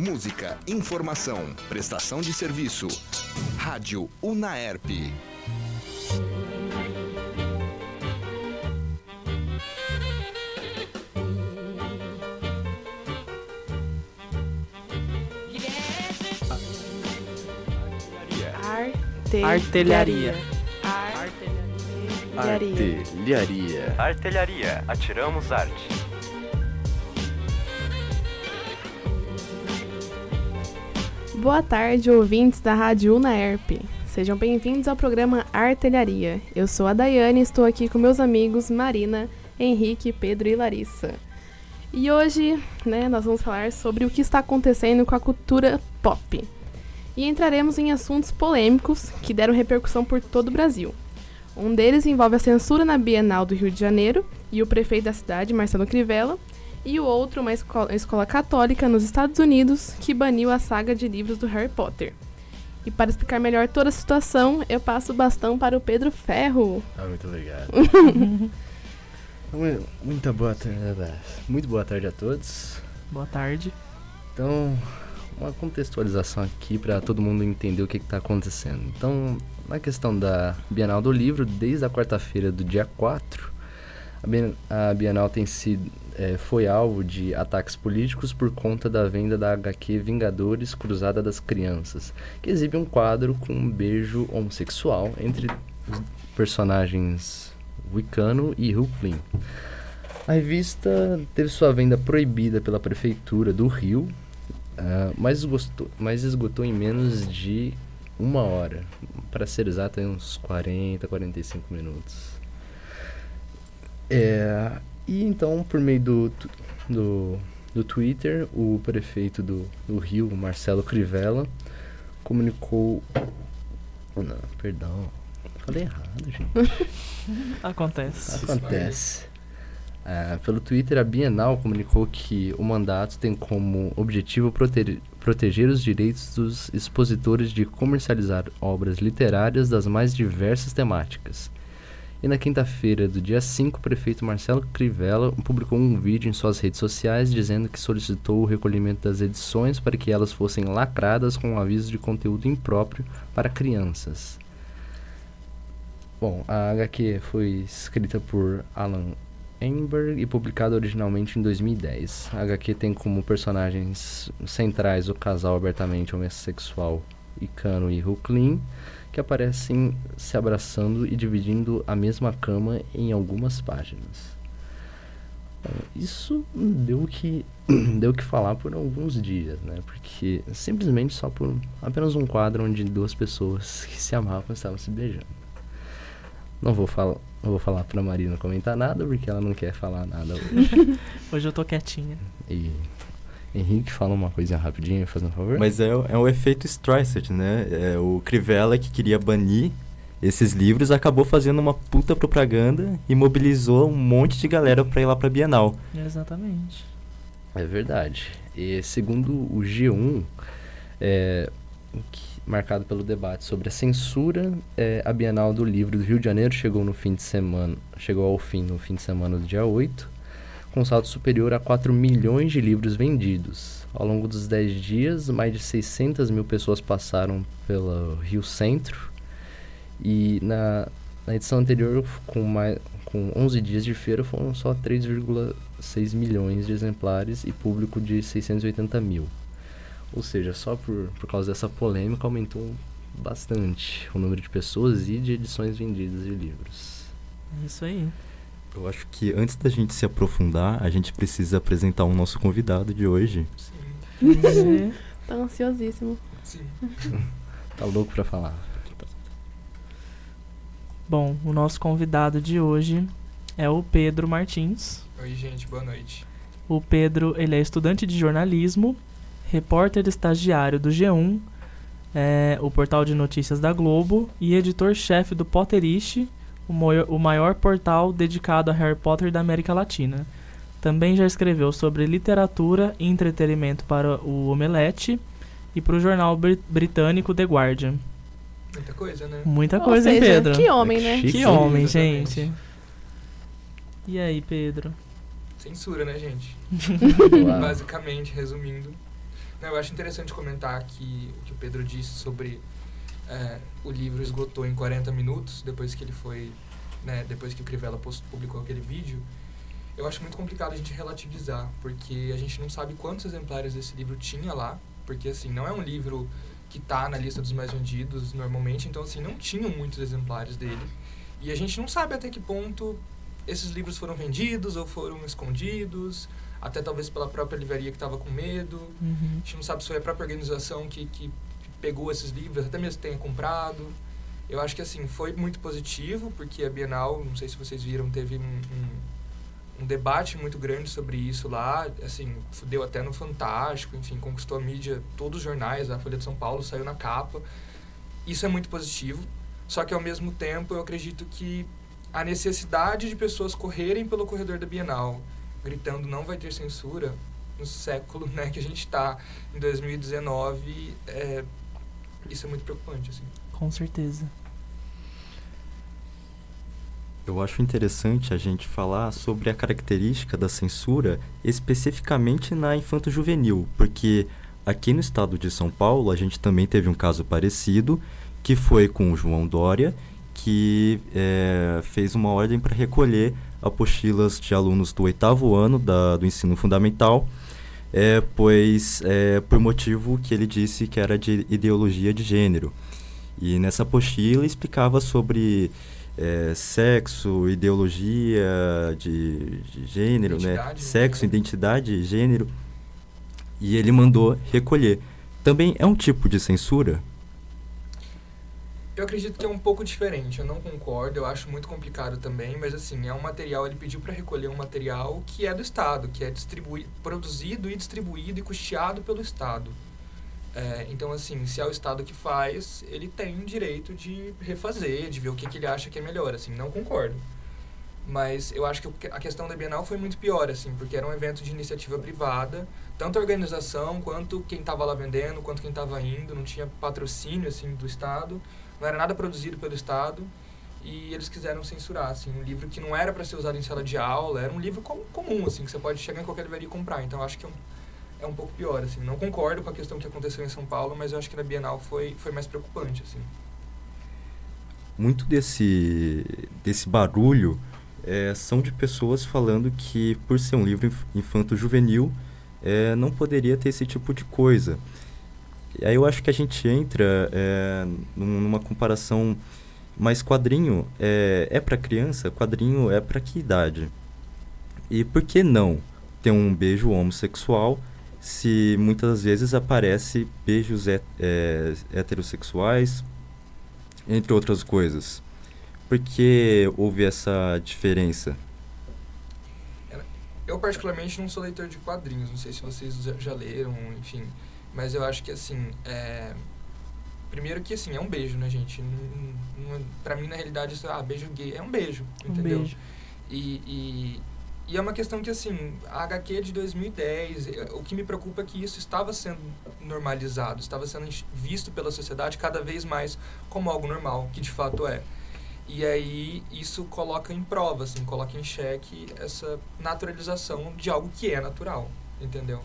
Música, informação, prestação de serviço. Rádio Unaerp. Artelharia. Artelharia. Artelharia. Artelharia. Atiramos arte. Boa tarde, ouvintes da Rádio Unaerp. Sejam bem-vindos ao programa Artelharia. Eu sou a Daiane e estou aqui com meus amigos Marina, Henrique, Pedro e Larissa. E hoje, né, nós vamos falar sobre o que está acontecendo com a cultura pop. E entraremos em assuntos polêmicos que deram repercussão por todo o Brasil. Um deles envolve a censura na Bienal do Rio de Janeiro e o prefeito da cidade, Marcelo Crivella, e o outro, uma escola, escola católica nos Estados Unidos, que baniu a saga de livros do Harry Potter. E para explicar melhor toda a situação, eu passo o bastão para o Pedro Ferro. Ah, muito obrigado. Mu- Muita boa tarde. Muito boa tarde a todos. Boa tarde. Então, uma contextualização aqui para todo mundo entender o que está acontecendo. Então, na questão da Bienal do Livro, desde a quarta-feira do dia 4, a Bien- a Bienal tem sido, eh, foi alvo de ataques políticos por conta da venda da HQ Vingadores Cruzada das Crianças, que exibe um quadro com um beijo homossexual entre os personagens Wicano e Hulkling. A revista teve sua venda proibida pela prefeitura do Rio, ah, mas, esgotou, mas esgotou em menos de uma hora. Para ser exato, em uns 40, 45 minutos. É, e então, por meio do, do, do Twitter, o prefeito do, do Rio, Marcelo Crivella, comunicou. Não, perdão. Falei errado, gente. Acontece. Acontece. Ah, pelo Twitter, a Bienal comunicou que o mandato tem como objetivo prote- proteger os direitos dos expositores de comercializar obras literárias das mais diversas temáticas. E na quinta-feira do dia 5, o prefeito Marcelo Crivella publicou um vídeo em suas redes sociais dizendo que solicitou o recolhimento das edições para que elas fossem lacradas com um aviso de conteúdo impróprio para crianças. Bom, a HQ foi escrita por Alan Einberg e publicada originalmente em 2010. A HQ tem como personagens centrais o casal abertamente homossexual Icano e Huklin, que aparecem se abraçando e dividindo a mesma cama em algumas páginas. Isso deu que deu que falar por alguns dias, né? Porque simplesmente só por apenas um quadro onde duas pessoas que se amavam estavam se beijando. Não vou falar, não vou falar pra Marina comentar nada porque ela não quer falar nada hoje. Hoje eu tô quietinha. e Henrique, fala uma coisinha rapidinho, fazendo um favor. Mas é, é o efeito Streisand, né? É, o Crivella que queria banir esses livros acabou fazendo uma puta propaganda e mobilizou um monte de galera pra ir lá pra Bienal. Exatamente. É verdade. E segundo o G1, é, que- marcado pelo debate sobre a censura, é, a Bienal do Livro do Rio de Janeiro chegou no fim de semana, chegou ao fim no fim de semana do dia 8, com saldo superior a 4 milhões de livros vendidos. Ao longo dos 10 dias, mais de 600 mil pessoas passaram pelo Rio Centro e na, na edição anterior, com, mais, com 11 dias de feira, foram só 3,6 milhões de exemplares e público de 680 mil. Ou seja, só por, por causa dessa polêmica aumentou bastante o número de pessoas e de edições vendidas de livros. É isso aí. Eu acho que antes da gente se aprofundar, a gente precisa apresentar o nosso convidado de hoje. É, Tá ansiosíssimo. Tá louco pra falar. Bom, o nosso convidado de hoje é o Pedro Martins. Oi, gente, boa noite. O Pedro, ele é estudante de jornalismo, repórter estagiário do G1, é, o portal de notícias da Globo e editor-chefe do Potterish, o, moio- o maior portal dedicado a Harry Potter da América Latina. Também já escreveu sobre literatura e entretenimento para o Omelete e para o jornal bri- britânico The Guardian. Muita coisa, né? Muita Ou coisa, hein, seja, Pedro? Que homem, Que né? chique. Que homem, exatamente. gente. E aí, Pedro? Censura, né, gente? Basicamente, resumindo. Não, eu acho interessante comentar que o que o Pedro disse sobre é, o livro esgotou em 40 minutos depois que ele foi, né, depois que o Crivella post, publicou aquele vídeo. Eu acho muito complicado a gente relativizar, porque a gente não sabe quantos exemplares esse livro tinha lá, porque assim, não é um livro que está na lista dos mais vendidos normalmente, então assim, não tinham muitos exemplares dele. E a gente não sabe até que ponto esses livros foram vendidos ou foram escondidos, até talvez pela própria livraria que estava com medo. Uhum. A gente não sabe se foi a própria organização que, que pegou esses livros, até mesmo tenha comprado. Eu acho que assim, foi muito positivo, porque a Bienal, não sei se vocês viram, teve um, um, um debate muito grande sobre isso lá, assim, deu até no Fantástico, enfim, conquistou a mídia, todos os jornais, a Folha de São Paulo saiu na capa. Isso é muito positivo, só que ao mesmo tempo eu acredito que a necessidade de pessoas correrem pelo corredor da Bienal, gritando não vai ter censura, no século né, que a gente está, em 2019, é, isso é muito preocupante. Assim. Com certeza. Eu acho interessante a gente falar sobre a característica da censura especificamente na infanto-juvenil, porque aqui no estado de São Paulo a gente também teve um caso parecido, que foi com o João Dória, que é, fez uma ordem para recolher apostilas de alunos do oitavo ano da, do ensino fundamental, é, pois é, por motivo que ele disse que era de ideologia de gênero. E nessa apostila explicava sobre é, sexo, ideologia de, de gênero, né? Identidade, né? Sexo, identidade, gênero. E ele mandou recolher. Também é um tipo de censura? Eu acredito que é um pouco diferente, eu não concordo, eu acho muito complicado também, mas assim, é um material, ele pediu para recolher um material que é do Estado, que é distribuído, produzido e distribuído e custeado pelo Estado. É, então, assim, se é o Estado que faz, ele tem direito de refazer, de ver o que, que ele acha que é melhor, assim, não concordo. Mas eu acho que a questão da Bienal foi muito pior, assim, porque era um evento de iniciativa privada, tanto a organização, quanto quem estava lá vendendo, quanto quem estava indo, não tinha patrocínio, assim, do Estado, não era nada produzido pelo Estado, e eles quiseram censurar, assim, um livro que não era para ser usado em sala de aula, era um livro com, comum, assim, que você pode chegar em qualquer livraria e comprar, então acho que é um, é um pouco pior, assim, não concordo com a questão que aconteceu em São Paulo, mas eu acho que na Bienal foi, foi mais preocupante, assim. muito desse, desse barulho é, são de pessoas falando que, por ser um livro inf- infanto-juvenil, é, não poderia ter esse tipo de coisa. Aí eu acho que a gente entra é, num- numa comparação, mas quadrinho é, é para criança? Quadrinho é para que idade? E por que não ter um beijo homossexual se muitas vezes aparece beijos he- é, heterossexuais, entre outras coisas? Por que houve essa diferença? Eu, particularmente, não sou leitor de quadrinhos. Não sei se vocês já leram, enfim. Mas eu acho que, assim, é... Primeiro que, assim, é um beijo, né, gente? Não, não, pra mim, na realidade, isso, ah, beijo gay é um beijo, Um entendeu? beijo. E, e, e é uma questão que, assim, a HQ é de 2010, eh, o que me preocupa é que isso estava sendo normalizado, estava sendo visto pela sociedade cada vez mais como algo normal, que de fato é. E aí isso coloca em prova, assim, coloca em xeque essa naturalização de algo que é natural, entendeu?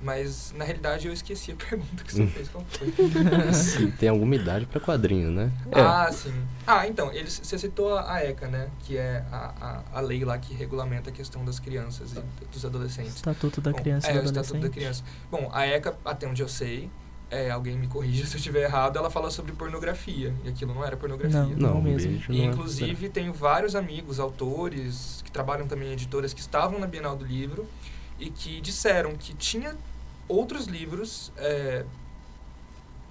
Mas, na realidade, eu esqueci a pergunta que você Hum. fez, qual foi? Se tem alguma idade para quadrinho, né? Ah, sim. Ah, então, eles, você citou a, ECA, né? Que é a, a, a lei lá que regulamenta a questão das crianças e dos adolescentes. Estatuto da Bom, Criança é, e do o Estatuto da Adolescente. Criança. Bom, a ECA, até onde eu sei, é, alguém me corrija se eu estiver errado, ela fala sobre pornografia. E aquilo não era pornografia. Não, Não, não mesmo. beijo E, não é- inclusive, tenho vários amigos, autores, que trabalham também em editoras, que estavam na Bienal do Livro e que disseram que tinha outros livros é,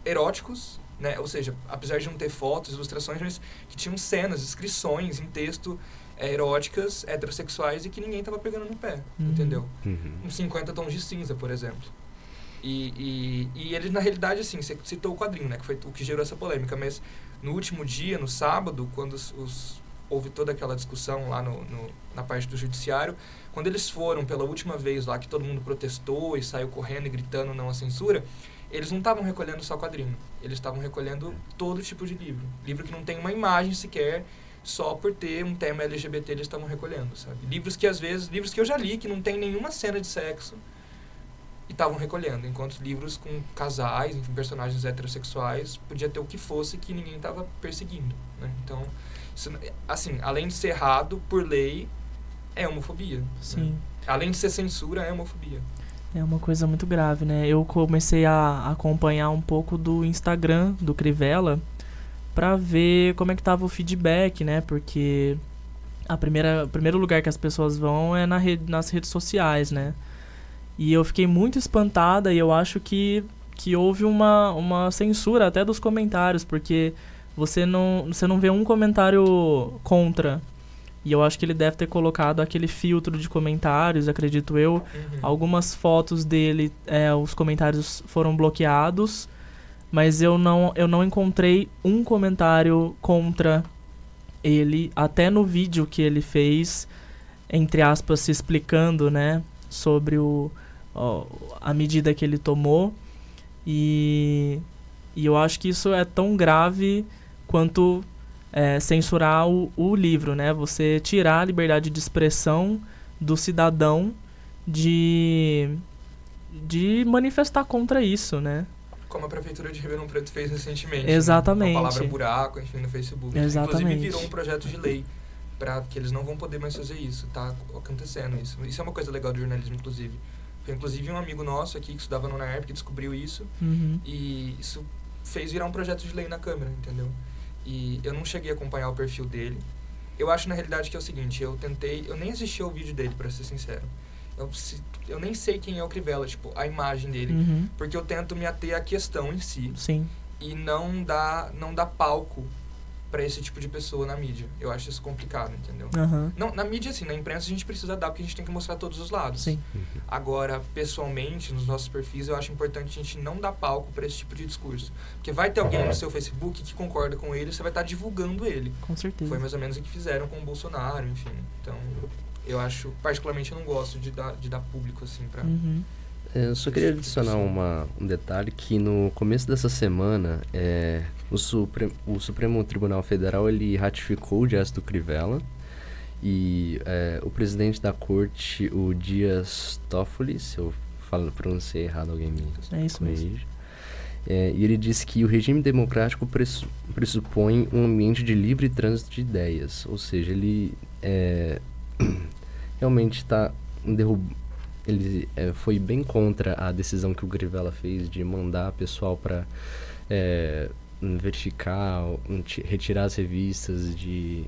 eróticos, né? ou seja, apesar de não ter fotos, ilustrações, mas que tinham cenas, inscrições em texto é, eróticas, heterossexuais e que ninguém estava pegando no pé, Uhum. entendeu? Uhum. uns 50 tons de cinza, por exemplo. E, e, e ele, na realidade, assim, você citou o quadrinho, né? Que foi o que gerou essa polêmica. Mas no último dia, no sábado, quando os, os- houve toda aquela discussão lá no, no- na parte do judiciário, quando eles foram pela última vez lá, que todo mundo protestou e saiu correndo e gritando não à censura, eles não estavam recolhendo só quadrinho. Eles estavam recolhendo todo tipo de livro. Livro que não tem uma imagem sequer, só por ter um tema LGBT eles estavam recolhendo, sabe? Livros que às vezes, livros que eu já li, que não tem nenhuma cena de sexo, e estavam recolhendo, enquanto livros com casais, enfim, personagens heterossexuais, podia ter o que fosse que ninguém estava perseguindo, né? Então, isso, assim, além de ser errado por lei, é homofobia. Sim. Né? Além de ser censura, é homofobia. É uma coisa muito grave, né? Eu comecei a acompanhar um pouco do Instagram do Crivella para ver como é que tava o feedback, né? Porque a primeira, o primeiro lugar que as pessoas vão é na rede, nas redes sociais, né? E eu fiquei muito espantada e eu acho que, que houve uma, uma censura até dos comentários, porque você não, você não vê um comentário contra. E eu acho que ele deve ter colocado aquele filtro de comentários, acredito eu. Uhum. Algumas fotos dele, é, os comentários foram bloqueados, mas eu não, eu não encontrei um comentário contra ele, até no vídeo que ele fez, entre aspas, se explicando, né, sobre o, ó, a medida que ele tomou. E, e eu acho que isso é tão grave quanto é, censurar o, o livro, né? Você tirar a liberdade de expressão do cidadão de, de manifestar contra isso, né? Como a prefeitura de Ribeirão Preto fez recentemente. né? Exatamente. Com a palavra buraco, enfim, no Facebook. Exatamente. Inclusive virou um projeto de lei para que eles não vão poder mais fazer isso. Tá acontecendo isso. Isso é uma coisa legal do jornalismo, inclusive. Foi inclusive um amigo nosso aqui que estudava no UNAERP que descobriu isso Uhum. e isso fez virar um projeto de lei na Câmara, entendeu? E eu não cheguei a acompanhar o perfil dele. Eu acho na realidade que é o seguinte, eu tentei, eu nem assisti ao vídeo dele, para ser sincero. Eu, eu nem sei quem é o Crivella, tipo, a imagem dele, Uhum. porque eu tento me ater à questão em si Sim. e não dar não dar palco para esse tipo de pessoa na mídia. Eu acho isso complicado, entendeu? Aham. Não, na mídia assim, na imprensa a gente precisa dar porque a gente tem que mostrar todos os lados. Sim. Agora, pessoalmente, nos nossos perfis, eu acho importante a gente não dar palco para esse tipo de discurso. Porque vai ter alguém no seu Facebook que concorda com ele, você vai estar divulgando ele. Com certeza. Foi mais ou menos o que fizeram com o Bolsonaro, enfim. Então, eu acho, particularmente, eu não gosto de dar, de dar público, assim, pra... Uhum. É, Eu só queria adicionar uma, um detalhe que no começo dessa semana é, o, Supre, o Supremo Tribunal Federal ele ratificou o gesto do Crivella e é, o presidente da corte, o Dias Toffoli, se eu falo, pronunciei errado, alguém me É isso mesmo. corrige. É, e ele disse que o regime democrático pressu- pressupõe um ambiente de livre trânsito de ideias, ou seja, ele é, realmente está ele é, foi bem contra a decisão que o Grivella fez de mandar pessoal para é, verificar, ti- retirar as revistas de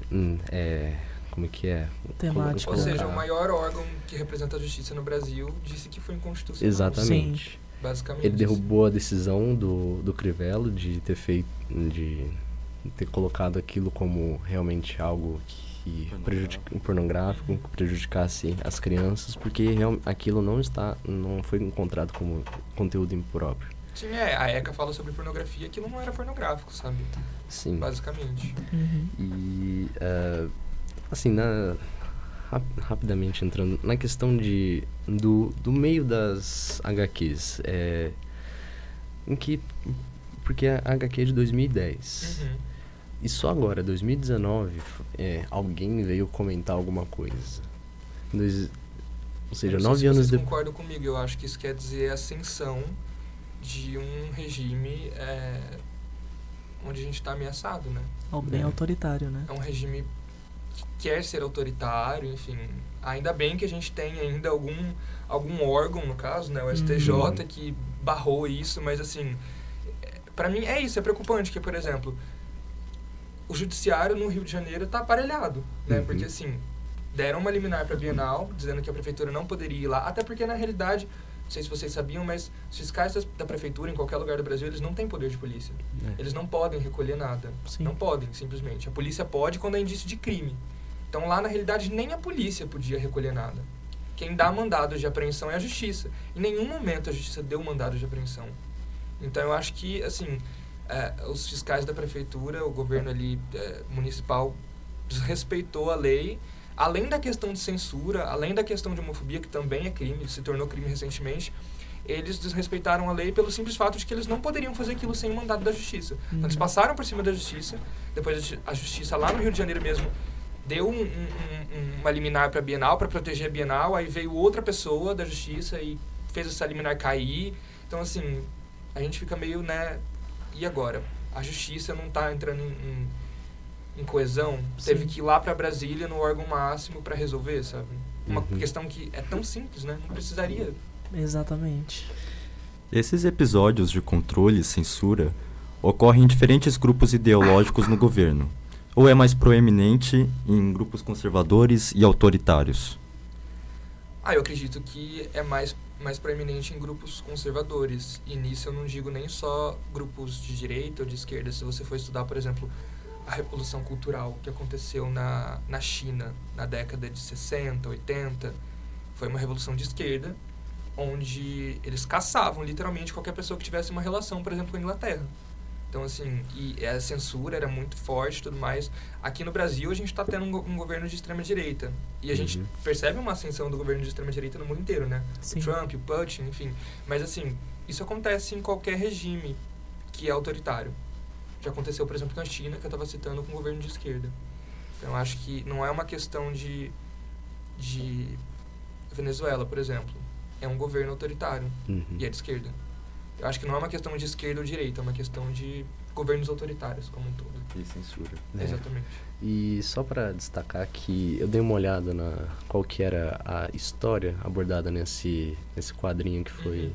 é, como é que é? Temática. Ou seja, o maior órgão que representa a justiça no Brasil disse que foi inconstitucional. Exatamente. Basicamente. Ele derrubou a decisão do, do Crivella de ter feito, de ter colocado aquilo como realmente algo que prejudica, pornográfico, que prejudicasse as crianças, porque real, aquilo não está, não foi encontrado como conteúdo impróprio. Sim, é, a ECA fala sobre pornografia, aquilo não era pornográfico, sabe? Sim. Basicamente. Uhum. E eh, assim, na, rap- rapidamente entrando na questão de do, do meio das HQs, é, em que porque a HQ é de 2010 Uhum. e só agora 2019 f- é, alguém veio comentar alguma coisa. Dois- ou seja, nove se anos vocês depois. concordam comigo, eu acho que isso quer dizer ascensão de um regime é, onde a gente está ameaçado, né? Algo bem É. autoritário, né? É um regime que quer ser autoritário, enfim. Ainda bem que a gente tem ainda algum, algum órgão, no caso, né? O STJ, Uhum. que barrou isso, mas assim, é, pra mim é isso, é preocupante, que, por exemplo, o judiciário no Rio de Janeiro tá aparelhado, né? Uhum. Porque assim, deram uma liminar pra Bienal, dizendo que a prefeitura não poderia ir lá, até porque na realidade, não sei se vocês sabiam, mas os fiscais da prefeitura em qualquer lugar do Brasil, eles não têm poder de polícia. É. Eles não podem recolher nada. Sim. Não podem, simplesmente. A polícia pode quando é indício de crime. Então lá na realidade nem a polícia podia recolher nada. Quem dá mandado de apreensão é a justiça. Em nenhum momento a justiça deu mandado de apreensão. Então eu acho que, assim, é, os fiscais da prefeitura, o governo ali é, municipal desrespeitou a lei. Além da questão de censura, além da questão de homofobia, que também é crime, se tornou crime recentemente, eles desrespeitaram a lei pelo simples fato de que eles não poderiam fazer aquilo sem o mandado da justiça. Então, eles Uhum. passaram por cima da justiça, depois a justiça lá no Rio de Janeiro mesmo deu um- um- um- uma liminar para a Bienal, para proteger a Bienal, aí veio outra pessoa da justiça e fez essa liminar cair. Então, assim, a gente fica meio, né? E agora? A justiça não está entrando em, em, em coesão? Sim. Teve que ir lá para Brasília no órgão máximo para resolver, sabe? Uma Uhum. questão que é tão simples, né? Não precisaria. Exatamente. Esses episódios de controle e censura ocorrem em diferentes grupos ideológicos no governo, ou é mais proeminente em grupos conservadores e autoritários? Ah, eu acredito que é mais, mais proeminente em grupos conservadores. E nisso eu não digo nem só grupos de direita ou de esquerda. Se você for estudar, por exemplo, a Revolução Cultural que aconteceu na, na China na década de 60, 80, foi uma revolução de esquerda, onde eles caçavam literalmente qualquer pessoa que tivesse uma relação, por exemplo, com a Inglaterra. Então, assim, e a censura era muito forte e tudo mais. Aqui no Brasil, a gente está tendo um, um governo de extrema-direita. E a gente Uhum. percebe uma ascensão do governo de extrema-direita no mundo inteiro, né? Sim. O Trump, o Putin, enfim. Mas, assim, isso acontece em qualquer regime que é autoritário. Já aconteceu, por exemplo, na China, que eu estava citando, com o governo de esquerda. Então, eu acho que não é uma questão de, de Venezuela, por exemplo. É um governo autoritário Uhum. e é de esquerda. Eu acho que não é uma questão de esquerda ou direita, é uma questão de governos autoritários como um todo. E censura. É. Exatamente. E só para destacar que eu dei uma olhada na qual que era a história abordada nesse, nesse quadrinho que foi Uhum.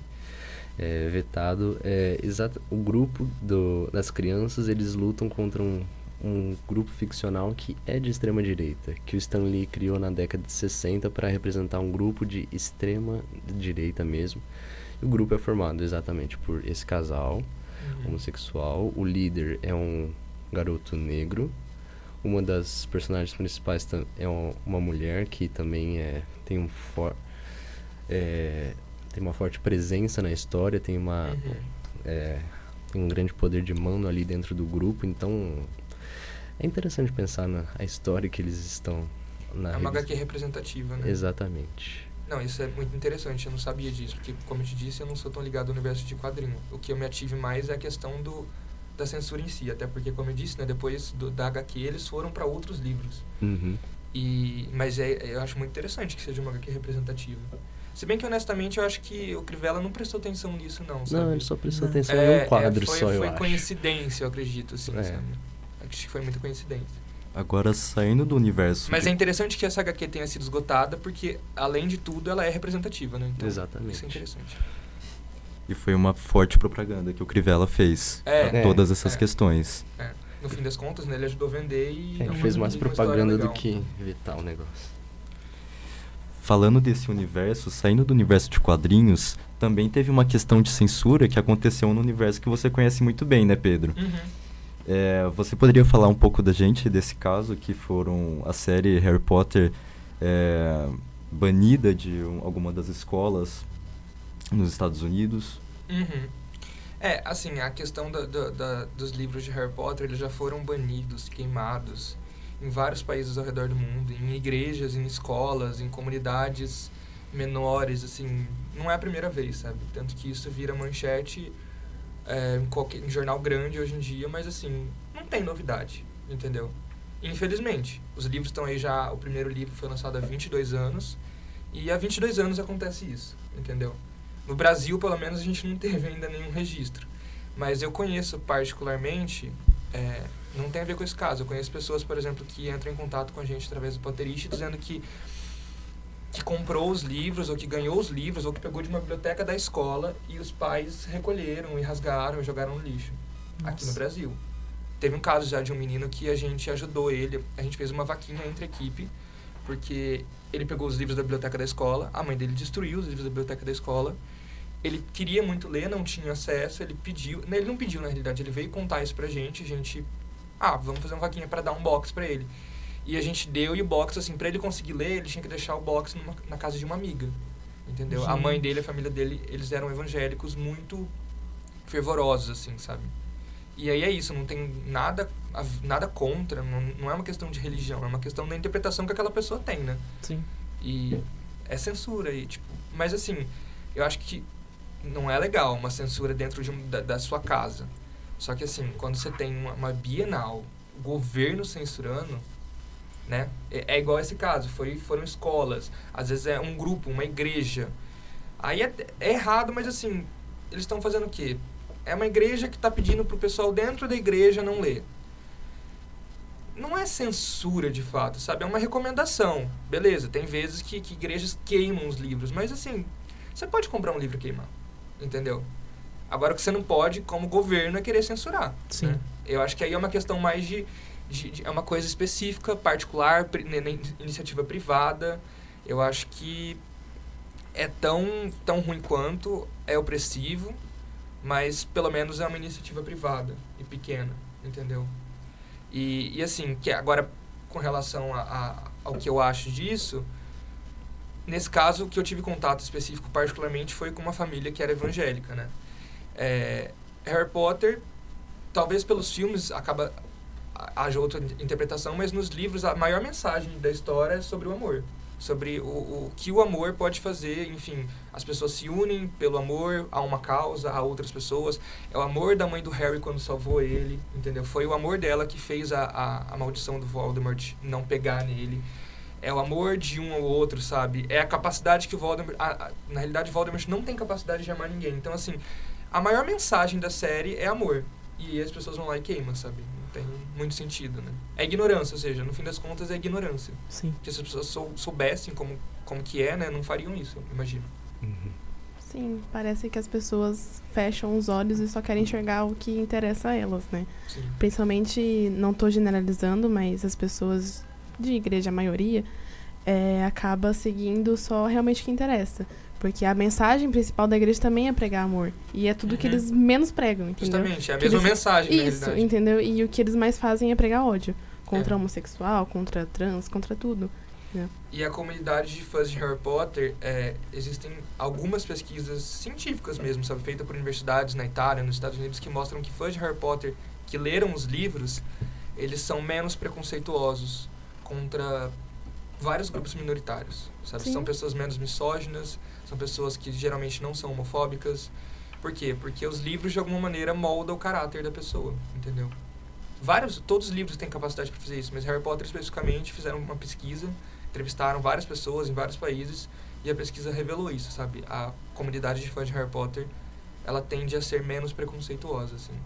É, vetado. É, exato, o grupo do, das crianças, eles lutam contra um, um grupo ficcional que é de extrema direita, que o Stan Lee criou na década de 60 para representar um grupo de extrema direita mesmo. E o grupo é formado exatamente por esse casal, Uhum. homossexual. O líder é um garoto negro. Uma das personagens principais é um- uma mulher que também é, tem, um for, é, tem uma forte presença na história, tem, uma, Uhum. é, tem um grande poder de mando ali dentro do grupo. Então é interessante pensar na a história que eles estão na É uma revista. HQ representativa, né? Exatamente. Não, isso é muito interessante, eu não sabia disso, porque, como eu te disse, eu não sou tão ligado ao universo de quadrinho. O que eu me ative mais é a questão do, da censura em si, até porque, como eu disse, né, depois do, da HQ eles foram para outros livros. Uhum. E, mas é, eu acho muito interessante que seja uma HQ representativa. Se bem que, honestamente, eu acho que o Crivella não prestou atenção nisso, não, sabe? Não, ele só prestou Não. atenção É, em um quadro é, foi, só, eu Foi coincidência, eu acredito, assim, É. sabe? Acho que foi muita coincidência. Agora, saindo do universo. Mas de- é interessante que essa HQ tenha sido esgotada, porque, além de tudo, ela é representativa, né? Então, Exatamente. Isso é interessante. E foi uma forte propaganda que o Crivella fez É. pra É. todas essas É. questões. No fim das contas, né, ele ajudou a vender e... É, ele fez mais propaganda do que evitar o negócio. Falando desse universo, saindo do universo de quadrinhos, também teve uma questão de censura que aconteceu no universo que você conhece muito bem, né, Pedro? Uhum. É, você poderia falar um pouco da gente desse caso, que foram a série Harry Potter é, banida de um- alguma das escolas nos Estados Unidos? Uhum. É, assim, a questão da, da- da- dos livros de Harry Potter, eles já foram banidos, queimados em vários países ao redor do mundo, em igrejas, em escolas, em comunidades menores, assim, não é a primeira vez, sabe? Tanto que isso vira manchete é, em, qualquer, em jornal grande hoje em dia, mas assim, não tem novidade, entendeu? Infelizmente, os livros estão aí já, o primeiro livro foi lançado há 22 anos, e há 22 anos acontece isso, entendeu? No Brasil, pelo menos, a gente não teve ainda nenhum registro. Mas eu conheço particularmente, é, não tem a ver com esse caso, eu conheço pessoas, por exemplo, que entram em contato com a gente através do Potterish dizendo que, que comprou os livros, ou que ganhou os livros, ou que pegou de uma biblioteca da escola e os pais recolheram e rasgaram e jogaram no lixo. Aqui no Nossa. Brasil. Teve um caso já de um menino que a gente ajudou ele, a gente fez uma vaquinha entre equipe, porque ele pegou os livros da biblioteca da escola, a mãe dele destruiu os livros da biblioteca da escola. Ele queria muito ler, não tinha acesso, ele pediu, não, ele não pediu na realidade, ele veio contar isso pra gente, a gente, ah, vamos fazer uma vaquinha para dar um box pra ele. E a gente deu e o box assim, para ele conseguir ler, ele tinha que deixar o box numa- na casa de uma amiga. Entendeu? A mãe Gente. dele, a família dele, eles eram evangélicos muito fervorosos assim, sabe? E aí é isso, não tem nada, nada contra, não, não é uma questão de religião, é uma questão da interpretação que aquela pessoa tem, né? Sim. E é censura aí, tipo. Mas assim, eu acho que não é legal uma censura dentro de um- da, da sua casa. Só que assim, quando você tem uma, uma bienal, o governo censurando, né? É, é igual esse caso, foi, foram escolas, às vezes é um grupo, uma igreja. Aí é, é errado, mas assim, eles estão fazendo o quê? É uma igreja que está pedindo pro pessoal dentro da igreja não ler. Não é censura de fato, sabe? É uma recomendação. Beleza, tem vezes que, que igrejas queimam os livros, mas assim, você pode comprar um livro e queimar. Entendeu? Agora o que você não pode, como governo, é querer censurar. Sim. né? Eu acho que aí é uma questão mais de, de- de- é uma coisa específica, particular, pri- ne- ne- iniciativa privada. Eu acho que é tão tão ruim quanto é opressivo, mas pelo menos é uma iniciativa privada e pequena, entendeu? E, e assim, que agora com relação a, a- ao que eu acho disso, nesse caso o que eu tive contato específico particularmente foi com uma família que era evangélica, né? É, Harry Potter, talvez pelos filmes acaba haja outra in- interpretação, mas nos livros a maior mensagem da história é sobre o amor, sobre o, o que o amor pode fazer, enfim, as pessoas se unem pelo amor a uma causa, a outras pessoas. É o amor da mãe do Harry quando salvou ele, entendeu? Foi o amor dela que fez a, a, a maldição do Voldemort não pegar nele. É o amor de um ao outro, sabe? É a capacidade que o Voldemort... a- a- na realidade, Voldemort não tem capacidade de amar ninguém. Então, assim, a maior mensagem da série é amor. E as pessoas vão lá e queimam, sabe? Não tem muito sentido, né? É ignorância, ou seja, no fim das contas é ignorância. Sim. Porque se as pessoas sou, soubessem como, como que é, né? Não fariam isso, eu imagino. Uhum. Sim, parece que as pessoas fecham os olhos e só querem enxergar o que interessa a elas, né? Sim. Principalmente, não estou generalizando, mas as pessoas de igreja, a maioria, é, acaba seguindo só realmente o que interessa. Porque a mensagem principal da igreja também é pregar amor. E é tudo que Uhum. eles menos pregam, entendeu? Justamente, é a Que mesma eles- mensagem, Isso, entendeu? E o que eles mais fazem é pregar ódio. Contra É. homossexual, contra trans, contra tudo. E a comunidade de fãs de Harry Potter, é, existem algumas pesquisas científicas mesmo, sabe, feitas por universidades na Itália, nos Estados Unidos, que mostram que fãs de Harry Potter que leram os livros, eles são menos preconceituosos contra vários grupos minoritários, sabe? Sim. São pessoas menos misóginas, são pessoas que geralmente não são homofóbicas. Por quê? Porque os livros, de alguma maneira, moldam o caráter da pessoa, entendeu? Vários, todos os livros têm capacidade para fazer isso, mas Harry Potter especificamente fizeram uma pesquisa, entrevistaram várias pessoas em vários países e a pesquisa revelou isso, sabe? A comunidade de fãs de Harry Potter, ela tende a ser menos preconceituosa, assim.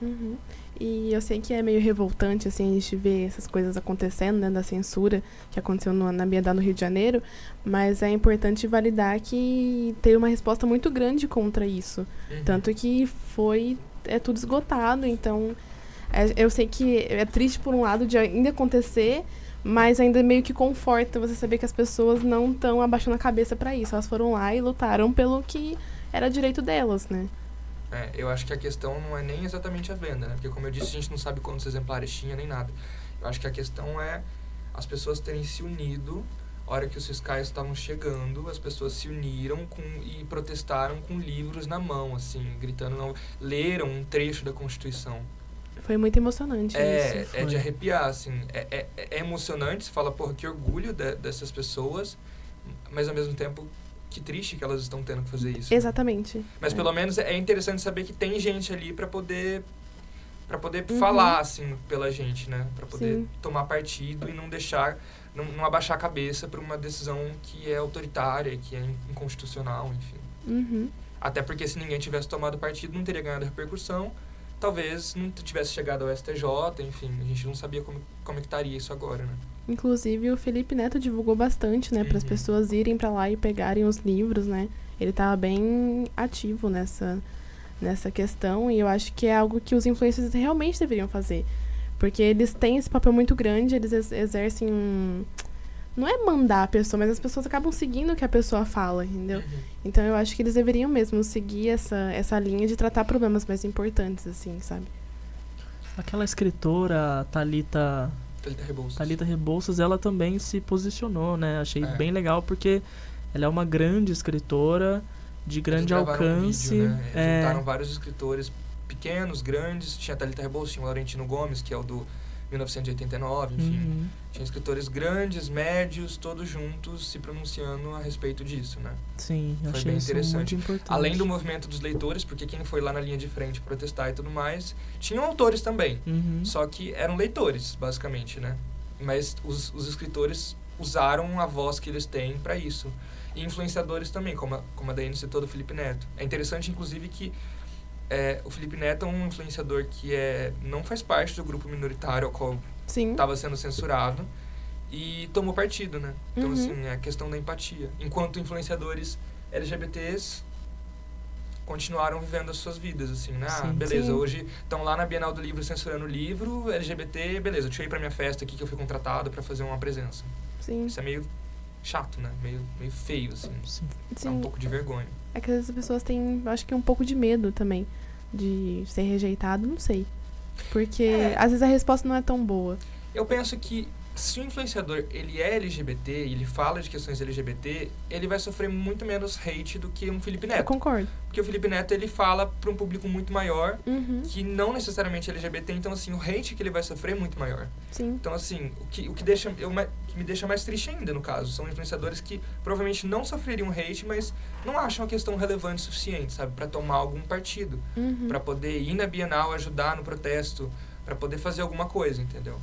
Uhum. E eu sei que é meio revoltante, assim, a gente ver essas coisas acontecendo, né, da censura que aconteceu no, na Bienal no Rio de Janeiro, mas é importante validar que teve uma resposta muito grande contra isso. Uhum. Tanto que foi, é tudo esgotado, então é- eu sei que é triste por um lado de ainda acontecer, mas ainda meio que conforta você saber que as pessoas não estão abaixando a cabeça pra isso. Elas foram lá e lutaram pelo que era direito delas, né? É, eu acho que a questão não é nem exatamente a venda, né? Porque como eu disse, a gente não sabe quantos exemplares tinha nem nada. Eu acho que a questão é as pessoas terem se unido, a hora que os fiscais estavam chegando, as pessoas se uniram com, e protestaram com livros na mão, assim, gritando, não, leram um trecho da Constituição. Foi muito emocionante É, isso. é de foi. arrepiar, assim. É, é, é emocionante, você fala, porra, que orgulho de- dessas pessoas, mas ao mesmo tempo, que triste que elas estão tendo que fazer isso. né? Exatamente. Mas É. pelo menos é interessante saber que tem gente ali pra poder para poder Uhum. falar assim pela gente, né? Pra poder Sim. tomar partido e não deixar não, não abaixar a cabeça para uma decisão que é autoritária, que é inconstitucional, enfim. Uhum. Até porque se ninguém tivesse tomado partido, não teria ganhado repercussão. Talvez não tivesse chegado ao STJ, enfim, a gente não sabia como, como é que estaria isso agora, né? Inclusive, o Felipe Neto divulgou bastante, né? Para as Uhum. pessoas irem para lá e pegarem os livros, né? Ele tava bem ativo nessa, nessa questão e eu acho que é algo que os influencers realmente deveriam fazer. Porque eles têm esse papel muito grande, eles ex- exercem um... Não é mandar a pessoa, mas as pessoas acabam seguindo o que a pessoa fala, entendeu? Então eu acho que eles deveriam mesmo seguir essa, essa linha de tratar problemas mais importantes, assim, sabe? Aquela escritora, Talita Thalita Rebouças. Thalita Rebouças, ela também se posicionou, né? Achei É. bem legal porque ela é uma grande escritora, de grande um alcance. vídeo, né? é, Juntaram vários escritores pequenos, grandes. Tinha a Thalita Rebouças, tinha o Laurentino Gomes, que é o do 1989, enfim. uhum, Tinha escritores grandes, médios, todos juntos se pronunciando a respeito disso, né? sim, Foi achei bem interessante. muito importante. Além do movimento dos leitores, porque quem foi lá na linha de frente protestar e tudo mais, tinham autores também. Uhum, Só que eram leitores, basicamente, né? Mas os, os escritores usaram a voz que eles têm para isso. E influenciadores também, como a, como a Daiane citou do Felipe Neto. É interessante, inclusive, que é, o Felipe Neto é um influenciador que é, não faz parte do grupo minoritário ao qual estava sendo censurado e tomou partido, né? Então, Uhum. assim, é a questão da empatia. Enquanto influenciadores LGBTs continuaram vivendo as suas vidas, assim, né? Ah, beleza, Sim. hoje estão lá na Bienal do Livro censurando o livro, LGBT, beleza, eu tirei pra minha festa aqui que eu fui contratado pra fazer uma presença. Sim. Isso é meio chato, né? Meio, meio feio, assim. Sim. Dá um pouco de vergonha. É que às vezes as pessoas têm, eu acho que um pouco de medo também de ser rejeitado, não sei. Porque É. às vezes a resposta não é tão boa. Eu penso que se o influenciador ele é LGBT e ele fala de questões LGBT, ele vai sofrer muito menos hate do que um Felipe Eu Neto. concordo. Porque o Felipe Neto ele fala para um público muito maior Uhum. que não necessariamente é LGBT, então assim, o hate que ele vai sofrer é muito maior. Sim. Então assim, o que, o que, deixa, eu, me deixa mais triste ainda no caso, são influenciadores que provavelmente não sofreriam hate, mas não acham a questão relevante o suficiente, sabe, para tomar algum partido, Uhum. para poder ir na Bienal, ajudar no protesto, para poder fazer alguma coisa, entendeu?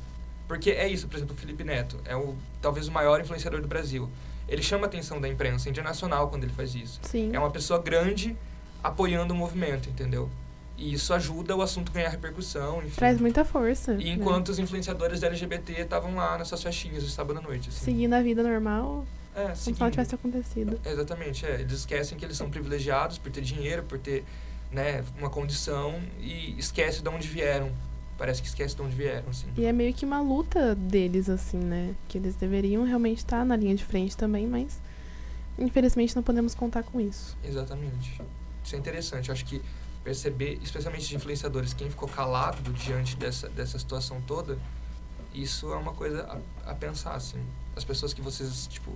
Porque é isso, por exemplo, o Felipe Neto é o talvez o maior influenciador do Brasil. Ele chama a atenção da imprensa internacional quando ele faz isso. Sim. É uma pessoa grande apoiando o movimento, entendeu? E isso ajuda o assunto ganhar repercussão, enfim. Traz muita força. E né? enquanto os influenciadores da LGBT estavam lá nas suas festinhas de sábado à noite, assim. Seguindo a vida normal, É, como se nada tivesse acontecido. Exatamente, é. Eles esquecem que eles são privilegiados por ter dinheiro, por ter né, uma condição e esquece de onde vieram. Parece que esquece de onde vieram, assim. E é meio que uma luta deles, assim, né? Que eles deveriam realmente estar na linha de frente também, mas infelizmente não podemos contar com isso. Exatamente. Isso é interessante. Eu acho que perceber, especialmente de influenciadores, quem ficou calado diante dessa, dessa situação toda, isso é uma coisa a, a pensar, assim. As pessoas que vocês, tipo,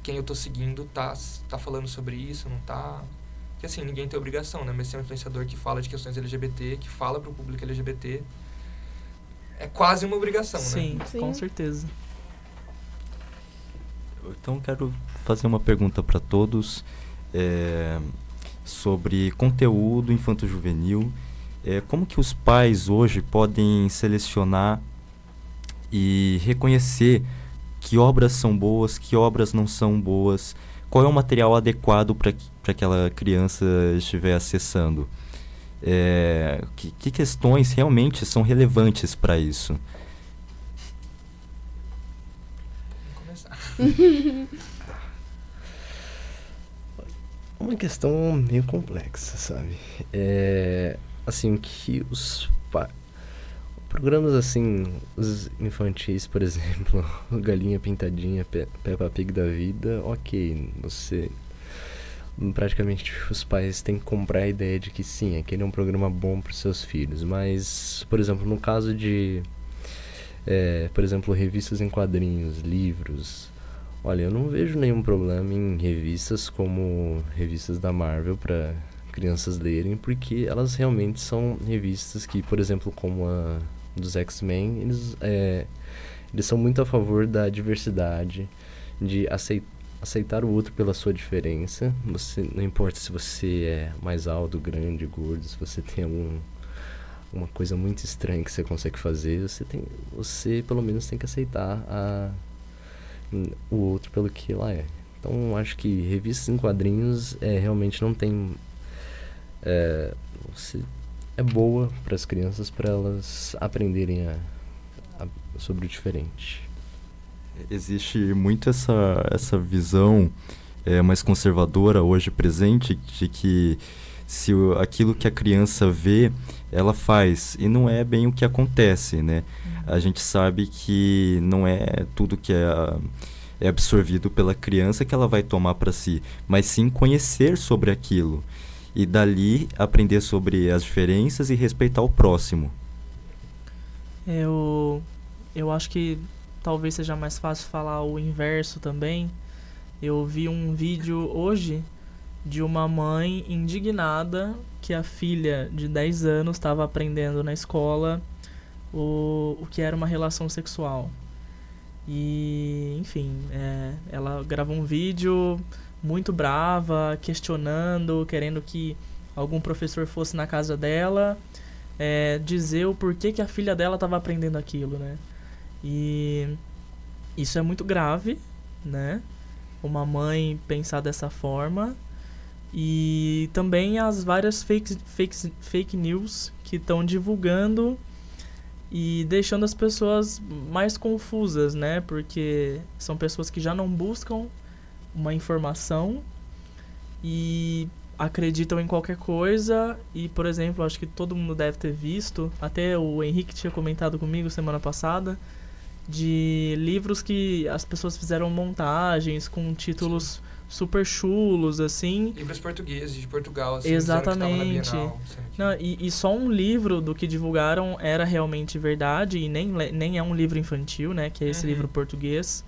quem eu tô seguindo tá, tá falando sobre isso, não tá... Que assim, ninguém tem obrigação, né? Mas ser um influenciador que fala de questões LGBT, que fala pro público LGBT, é quase uma obrigação, né? Sim, Sim. com certeza. Então quero fazer uma pergunta para todos é, sobre conteúdo infanto-juvenil. É, como que os pais hoje podem selecionar e reconhecer que obras são boas, que obras não são boas, qual é o material adequado para que aquela criança estiver acessando? É, que, que questões realmente são relevantes para isso? Começar. Uma questão meio complexa, sabe? É, assim, que os pa- programas assim, os infantis, por exemplo, Galinha Pintadinha, Pe Peppa Pig da vida, ok, você praticamente os pais têm que comprar a ideia de que sim, aquele é um programa bom para seus filhos, mas, por exemplo, no caso de, é, por exemplo, revistas em quadrinhos, livros, olha, eu não vejo nenhum problema em revistas como revistas da Marvel para crianças lerem, porque elas realmente são revistas que, por exemplo, como a dos X-Men, eles, é, eles são muito a favor da diversidade, de aceitar o outro pela sua diferença. Você não importa se você é mais alto, grande, gordo, se você tem algum uma coisa muito estranha que você consegue fazer, você tem você pelo menos tem que aceitar a o outro pelo que ela é. Então acho que revistas em quadrinhos é realmente não tem é, é boa para as crianças para elas aprenderem a, a, sobre o diferente. Existe muito essa, essa visão é, mais conservadora hoje presente de que se aquilo que a criança vê, ela faz. E não é bem o que acontece, né? A gente sabe que não é tudo que é, é absorvido pela criança que ela vai tomar para si, mas sim conhecer sobre aquilo. E dali aprender sobre as diferenças e respeitar o próximo. Eu, eu acho que talvez seja mais fácil falar o inverso também. Eu vi um vídeo hoje de uma mãe indignada que a filha de 10 anos estava aprendendo na escola o, o que era uma relação sexual. E, enfim, é, ela gravou um vídeo muito brava, questionando, querendo que algum professor fosse na casa dela é, dizer o porquê que a filha dela estava aprendendo aquilo, né? E isso é muito grave, né? uma mãe pensar dessa forma. E também as várias fake, fake, fake news que estão divulgando e deixando as pessoas mais confusas, né? Porque são pessoas que já não buscam uma informação e acreditam em qualquer coisa e, por exemplo, acho que todo mundo deve ter visto, até o Henrique tinha comentado comigo semana passada, de livros que as pessoas fizeram montagens com títulos super chulos, assim. Livros portugueses de Portugal, assim, Exatamente. Bienal, Não, e, e, só um livro do que divulgaram era realmente verdade, e nem, nem é um livro infantil, né? Que é esse uhum. livro português.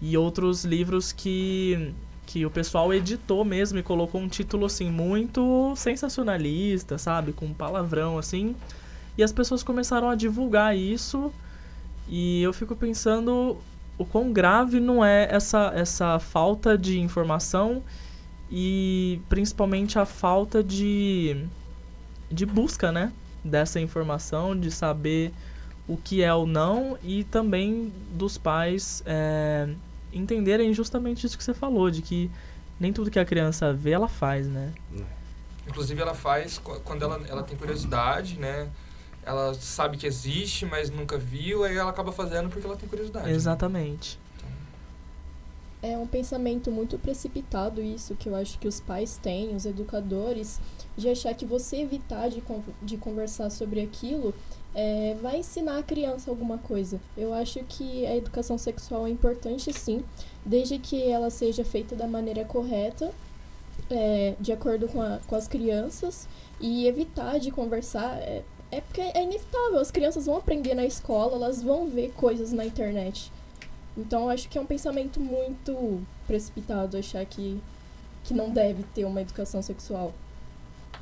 E outros livros que que o pessoal editou mesmo e colocou um título assim muito sensacionalista, sabe, com palavrão assim. E as pessoas começaram a divulgar isso e eu fico pensando o quão grave não é essa essa falta de informação e principalmente a falta de de busca, né, dessa informação, de saber o que é ou não e também dos pais é, entenderem justamente isso que você falou, de que nem tudo que a criança vê, ela faz, né? Inclusive, ela faz quando ela, ela tem curiosidade, né? Ela sabe que existe, mas nunca viu, aí ela acaba fazendo porque ela tem curiosidade. Né? Exatamente. Né? É um pensamento muito precipitado isso que eu acho que os pais têm, os educadores, de achar que você evitar de, de conversar sobre aquilo é, vai ensinar a criança alguma coisa. Eu acho que a educação sexual é importante sim, desde que ela seja feita da maneira correta, é, de acordo com, a, com as crianças, e evitar de conversar. É, é porque é inevitável, as crianças vão aprender na escola, elas vão ver coisas na internet. Então eu acho que é um pensamento muito precipitado achar que, que não deve ter uma educação sexual.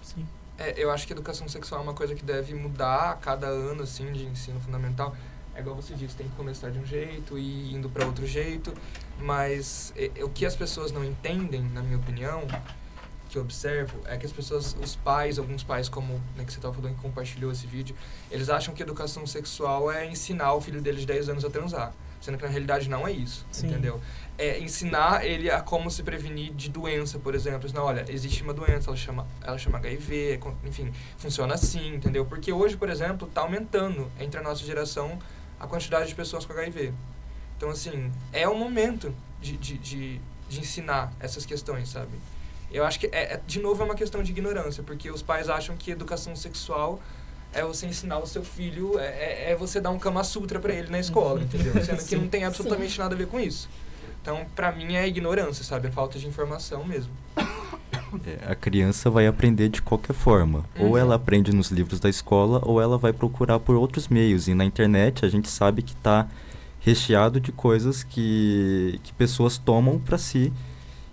Sim. É, eu acho que educação sexual é uma coisa que deve mudar a cada ano, assim, de ensino fundamental. É igual você disse, tem que começar de um jeito e indo para outro jeito. Mas é, é, o que as pessoas não entendem, na minha opinião, que eu observo, é que as pessoas, os pais, alguns pais, como né, que você estava falando que compartilhou esse vídeo, eles acham que educação sexual é ensinar o filho deles de 10 anos a transar. Sendo que na realidade não é isso, Sim. entendeu? É ensinar ele a como se prevenir de doença, por exemplo. Não, olha, existe uma doença, ela chama, ela chama HIV, enfim, funciona assim, entendeu? Porque hoje, por exemplo, está aumentando entre a nossa geração a quantidade de pessoas com HIV. Então, assim, é o momento de, de, de, de ensinar essas questões, sabe? Eu acho que, é, é, de novo, é uma questão de ignorância, porque os pais acham que educação sexual é você ensinar o seu filho, é, é, é você dar um Kama Sutra para ele na escola, entendeu? Sendo que não tem absolutamente Sim. nada a ver com isso. Então, para mim, é ignorância, sabe? É falta de informação mesmo. É, a criança vai aprender de qualquer forma. Uhum. Ou ela aprende nos livros da escola, ou ela vai procurar por outros meios. E na internet a gente sabe que está recheado de coisas que, que pessoas tomam para si.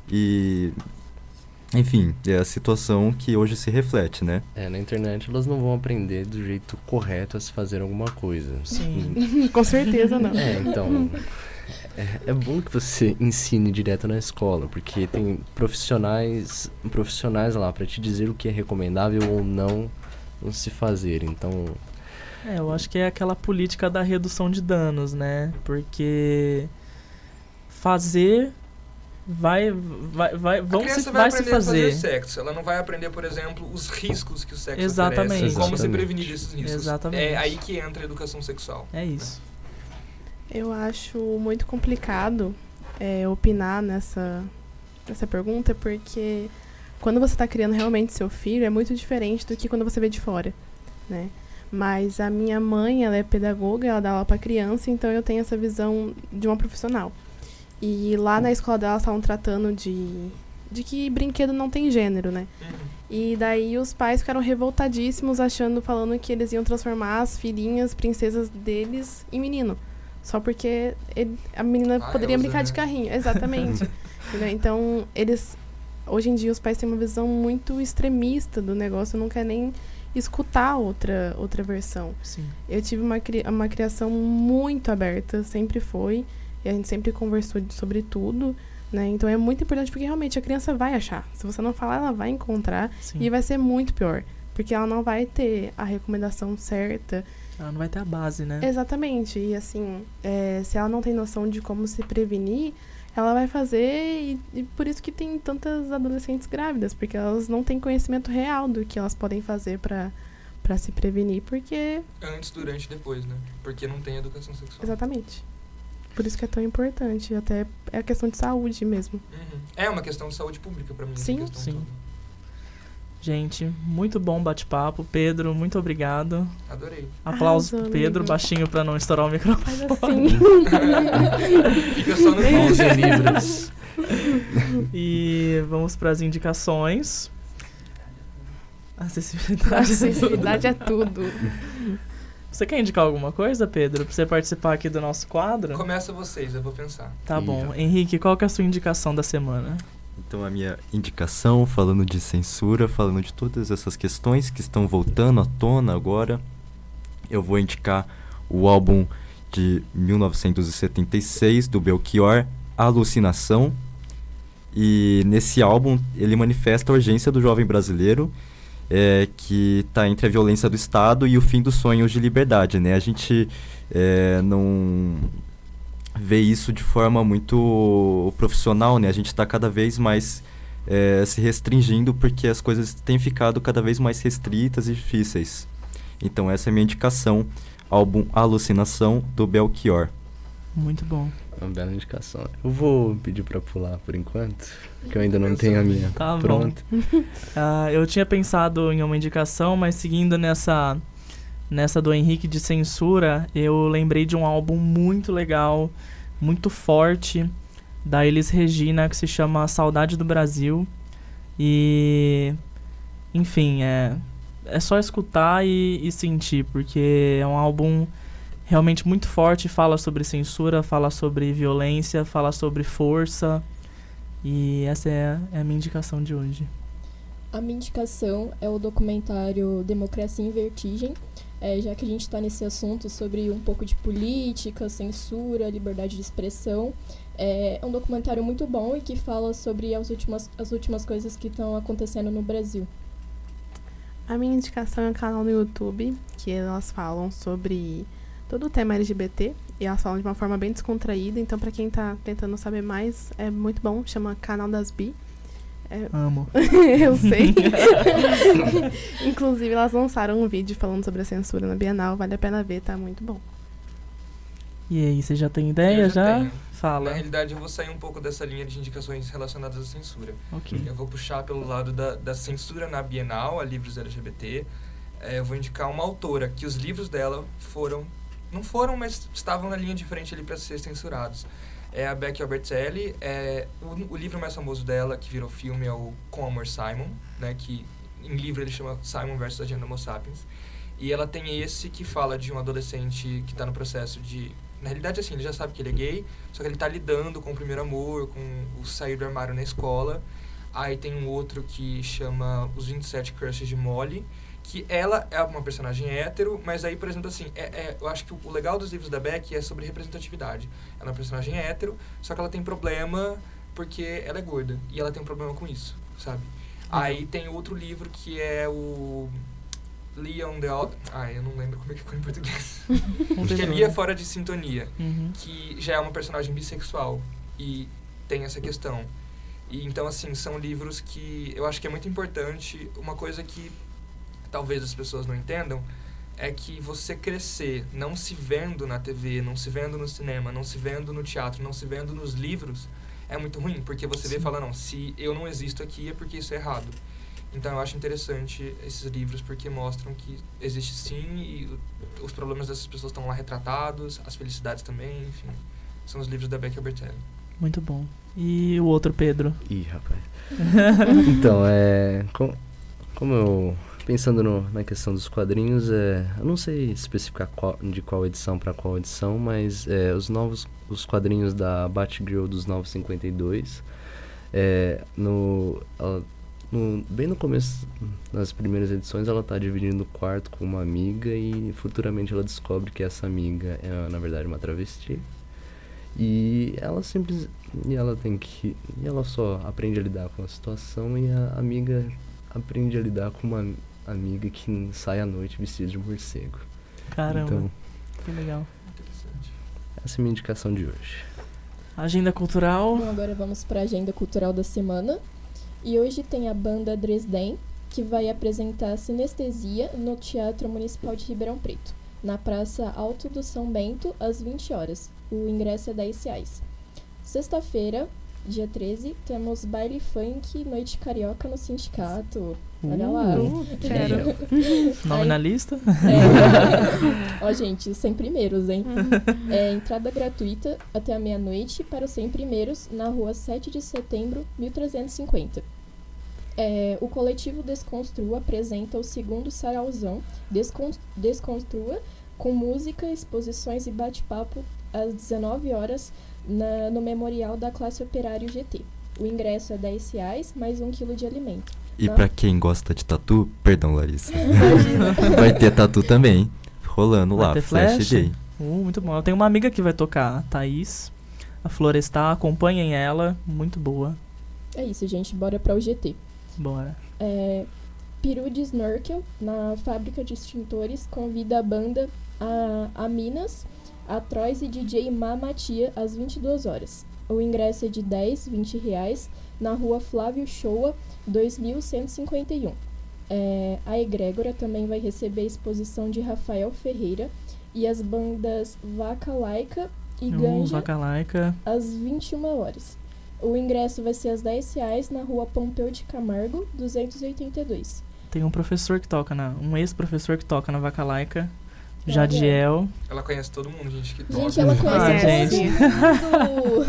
E enfim, é a situação que hoje se reflete, né? É, na internet elas não vão aprender do jeito correto a se fazer alguma coisa. Sim, com certeza não. É, então. É, é, bom que você ensine direto na escola, porque tem profissionais, profissionais lá para te dizer o que é recomendável ou não se fazer. Então. É, eu acho que é aquela política da redução de danos, né? Porque fazer vai vai vai vão se, vai, vai aprender se fazer. fazer. sexo ela não vai aprender por exemplo os riscos que o sexo exatamente. Oferece, como exatamente. se prevenir desses riscos. Exatamente. É aí que entra a educação sexual. É isso. Eu acho muito complicado é, opinar nessa nessa pergunta porque quando você está criando realmente seu filho é muito diferente do que quando você vê de fora né? Mas a minha mãe ela é pedagoga ela dá aula para criança então eu tenho essa visão de uma profissional e lá na escola dela estavam tratando de, de que brinquedo não tem gênero, né? E daí os pais ficaram revoltadíssimos, achando, falando que eles iam transformar as filhinhas, princesas deles, em menino. Só porque ele, a menina ah, poderia brincar de carrinho. Exatamente. então, eles. Hoje em dia, os pais têm uma visão muito extremista do negócio, não quer nem escutar outra, outra versão. Sim. Eu tive uma, uma criação muito aberta, sempre foi. E a gente sempre conversou sobre tudo, né? Então é muito importante porque realmente a criança vai achar. Se você não falar, ela vai encontrar Sim. e vai ser muito pior. Porque ela não vai ter a recomendação certa. Ela não vai ter a base, né? Exatamente. E assim, é, se ela não tem noção de como se prevenir, ela vai fazer e, e por isso que tem tantas adolescentes grávidas, porque elas não têm conhecimento real do que elas podem fazer pra para se prevenir, porque Antes, durante e depois, né? Porque não tem educação sexual. exatamente. Por isso que é tão importante, até é a questão de saúde mesmo. Uhum. É uma questão de saúde pública pra mim. Sim, sim. toda. Gente, muito bom bate-papo. Pedro, muito obrigado. Adorei. Aplausos Arrasou, pro Pedro, amigo. baixinho pra não estourar o microfone. Faz assim. Fica só no Mãos fundo. em libras. E vamos pras indicações. Acessibilidade. Acessibilidade é tudo. Você quer indicar alguma coisa, Pedro? Pra você participar aqui do nosso quadro? Começa vocês, eu vou pensar. Tá bom. Henrique, qual que é a sua indicação da semana? Então a minha indicação, falando de censura, falando de todas essas questões que estão voltando à tona agora, eu vou indicar o álbum de 1976 do Belchior, Alucinação. E nesse álbum ele manifesta a urgência do jovem brasileiro é, que está entre a violência do Estado e o fim dos sonhos de liberdade, né? A gente é, não vê isso de forma muito profissional, né? A gente está cada vez mais é, se restringindo porque as coisas têm ficado cada vez mais restritas e difíceis. Então essa é a minha indicação, álbum Alucinação do Belchior. Muito bom. Uma bela indicação. Eu vou pedir pra pular por enquanto, porque eu ainda não tenho a minha Tá bom. pronta. Ah, eu tinha pensado em uma indicação, mas seguindo nessa nessa do Henrique de censura, eu lembrei de um álbum muito legal, muito forte da Elis Regina que se chama Saudade do Brasil. E enfim, é é só escutar e, e sentir, porque é um álbum realmente muito forte, fala sobre censura, fala sobre violência, fala sobre força. E essa é, é a minha indicação de hoje. A minha indicação é o documentário Democracia em Vertigem, é, já que a gente está nesse assunto sobre um pouco de política, censura, liberdade de expressão. É, é um documentário muito bom e que fala sobre as últimas, as últimas coisas que estão acontecendo no Brasil. A minha indicação é um canal no YouTube, que elas falam sobre todo o tema LGBT, e elas falam de uma forma bem descontraída, então pra quem tá tentando saber mais, é muito bom, chama Canal das Bi. É, Amo. eu sei. Inclusive, elas lançaram um vídeo falando sobre a censura na Bienal, vale a pena ver, tá muito bom. E aí, você já tem ideia? Eu já? tenho. Fala. Na realidade, eu vou sair um pouco dessa linha de indicações relacionadas à censura. Ok. Eu vou puxar pelo lado da, da censura na Bienal, a livros LGBT. É, eu vou indicar uma autora que os livros dela foram. Não foram, mas estavam na linha de frente ali para ser censurados. É a Becky Albertelli. É, o, o livro mais famoso dela, que virou filme, é o Com Amor Simon, né, que em livro ele chama Simon versus Agenda Homo Sapiens. E ela tem esse que fala de um adolescente que está no processo de. Na realidade, assim, ele já sabe que ele é gay, só que ele está lidando com o primeiro amor, com o sair do armário na escola. Aí tem um outro que chama Os 27 Crushes de Molly, que ela é uma personagem hétero, mas aí, por exemplo, assim, é, é- eu acho que o legal dos livros da Beck é sobre representatividade. Ela é uma personagem hétero, só que ela tem problema porque ela é gorda. E ela tem um problema com isso, sabe? Aí tem outro livro que é o Leon the Out... Ah, eu não lembro como é que ficou em português. Que é. Lia Fora de Sintonia Uhum. que já é uma personagem bissexual e tem essa questão. E então assim, são livros que eu acho que é muito importante, uma coisa que talvez as pessoas não entendam é que você crescer não se vendo na TV, não se vendo no cinema, não se vendo no teatro, não se vendo nos livros, é muito ruim, porque você vê e Sim. fala, não, se eu não existo aqui é porque isso é errado. Então eu acho interessante esses livros porque mostram que existe sim e os problemas dessas pessoas estão lá retratados, as felicidades também, enfim. São os livros da Becky Albertelli. Muito bom. E o outro Pedro? Ih, rapaz. então, é. com- como eu. Pensando no- na questão dos quadrinhos, é, eu não sei especificar qual- de qual edição para qual edição, mas é, os novos os quadrinhos da Batgirl dos 952, é, no, ela- no- bem no começo, nas primeiras edições, ela tá dividindo o quarto com uma amiga e futuramente ela descobre que essa amiga é, na verdade, uma travesti. E ela simples e ela tem que e ela só aprende a lidar com a situação e a amiga aprende a lidar com uma amiga que sai à noite vestida de morcego. Caramba, Então, que legal. Interessante. essa é a minha indicação de hoje. Agenda cultural. Bom, agora vamos para a agenda cultural da semana. E hoje tem a banda Dresden, que vai apresentar Sinestesia no Teatro Municipal de Ribeirão Preto, na Praça Alto do São Bento, às 20 horas. O ingresso é 10 reais. Sexta-feira, dia 13, temos baile funk Noite Carioca no Sindicato. Olha lá. Uh, quero. Nome Aí- na lista? É. Ó, gente, 100 primeiros, hein? É entrada gratuita até a meia-noite para os 100 primeiros na rua 7 de setembro, 1350. É, o coletivo Desconstrua apresenta o segundo sarauzão Descon Desconstrua com música, exposições e bate-papo às 19 horas na- no Memorial da Classe Operária GT. O ingresso é 10 reais, mais um quilo de alimento. E Não. pra quem gosta de tatu, perdão, Larissa. Vai ter tatu também. Rolando Vai lá, Flash, flash? Day. Uh, muito bom. Eu tenho uma amiga que vai tocar, a Thaís. A Florestar, acompanhem ela. Muito boa. É isso, gente. Bora para o GT. Bora. É, Peru de Snorkel, na fábrica de extintores, convida a banda a, a Minas, a Trois e DJ Mamatia às 22 horas. O ingresso é de 10, 20 reais na rua Flávio Shoa, 2151. É, a Egrégora também vai receber a exposição de Rafael Ferreira e as bandas Vaca Laica e Uh, Ganja Vaca Laica. às 21 horas. O ingresso vai ser às 10 reais na rua Pompeu de Camargo, 282. Tem um professor que toca na. Um ex-professor que toca na Vaca Laica. Jadiel. Ela conhece todo mundo, gente, que toca. Gente, ela conhece Ah, todo gente. mundo!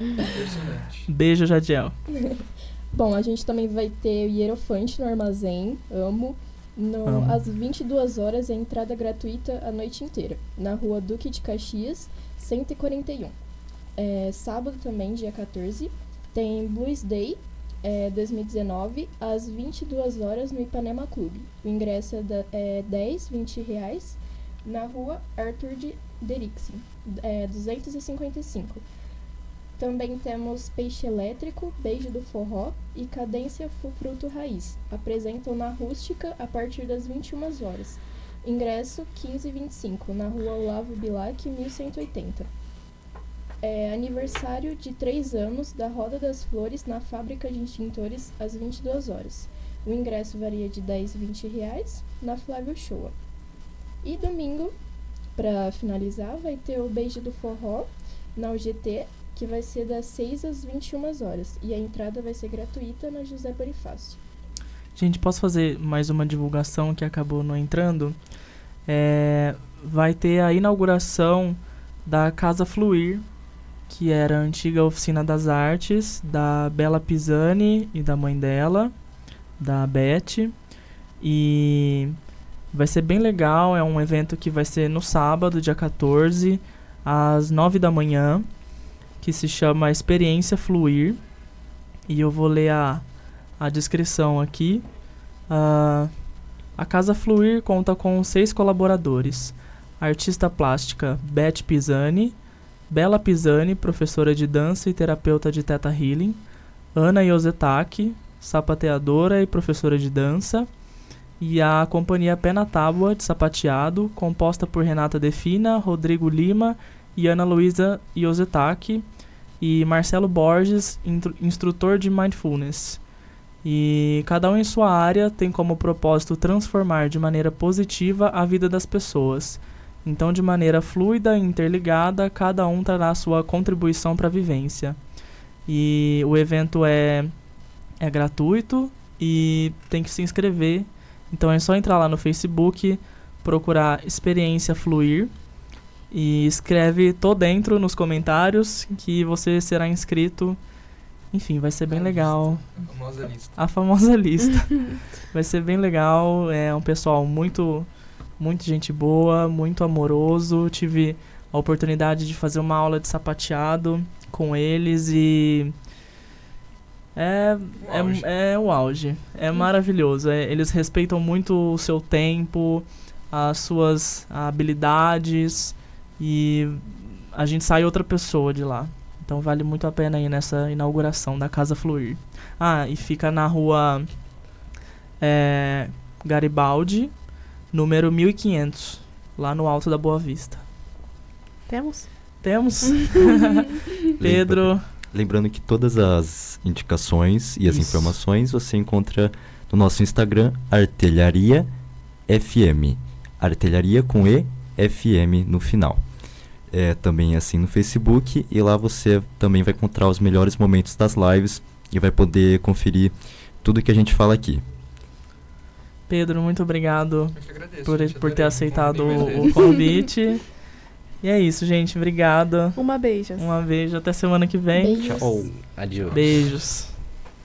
Impressionante. Beijo, Jadiel. Bom, a gente também vai ter o Hierofante no armazém, amo. No, Amo. Às 22 horas é entrada gratuita a noite inteira, na rua Duque de Caxias, 141. É, sábado também, dia 14, tem Blues Day é, 2019, às 22 horas no Ipanema Clube. O ingresso é, da, é 10, 20 reais, na rua Arthur de Derixin, é, 255. Também temos Peixe Elétrico, Beijo do Forró e Cadência Fruto Raiz. Apresentam na Rústica a partir das 21 horas. Ingresso 15,25 na rua Olavo Bilac, 1180. É aniversário de 3 anos da Roda das Flores na Fábrica de Extintores às 22 horas. O ingresso varia de 10 e 20 reais na Flávio Showa. E domingo, para finalizar, vai ter o Beijo do Forró na UGT, que vai ser das 6 às 21 horas. E a entrada vai ser gratuita na José Bonifácio. Gente, posso fazer mais uma divulgação que acabou não entrando? É, vai ter a inauguração da Casa Fluir, que era a antiga oficina das artes da Bela Pisani e da mãe dela, da Beth. E vai ser bem legal, é um evento que vai ser no sábado, dia 14, às 9 da manhã, que se chama Experiência Fluir. E eu vou ler a, a descrição aqui. Ah, a Casa Fluir conta com seis colaboradores: artista plástica Beth Pisani, Bela Pisani, professora de dança e terapeuta de Teta Healing, Ana Yosetaki, sapateadora e professora de dança, e a companhia Pé na Tábua de Sapateado, composta por Renata Defina, Rodrigo Lima e Ana Luísa Yosetaki, e Marcelo Borges, instrutor de Mindfulness. E cada um em sua área tem como propósito transformar de maneira positiva a vida das pessoas. Então, de maneira fluida e interligada, cada um trará sua contribuição para a vivência. E o evento é, é gratuito e tem que se inscrever. Então é só entrar lá no Facebook, procurar Experiência Fluir e escreve tô dentro nos comentários que você será inscrito. Enfim, vai ser bem A legal. lista, A famosa lista. A famosa lista. Vai ser bem legal. É um pessoal muito, muito gente boa, muito amoroso. Tive a oportunidade de fazer uma aula de sapateado com eles e é, O auge. é, é o auge. É maravilhoso. É, eles respeitam muito o seu tempo, as suas habilidades e a gente sai outra pessoa de lá. Então vale muito a pena ir nessa inauguração da Casa Fluir. Ah, e fica na rua é, Garibaldi, número 1500, lá no Alto da Boa Vista. Temos? Temos. Pedro. Lembrando que todas as indicações e as Isso. informações você encontra no nosso Instagram, Artelharia FM. Artelharia com E, FM no final. É também assim no Facebook e lá você também vai encontrar os melhores momentos das lives e vai poder conferir tudo que a gente fala aqui. Pedro, muito obrigado agradeço. por, por ter aceitado o, convite. e é isso, gente. Obrigado. Uma beija. Um beijo. Até semana que vem. Beijos. Tchau. Adiós. Beijos.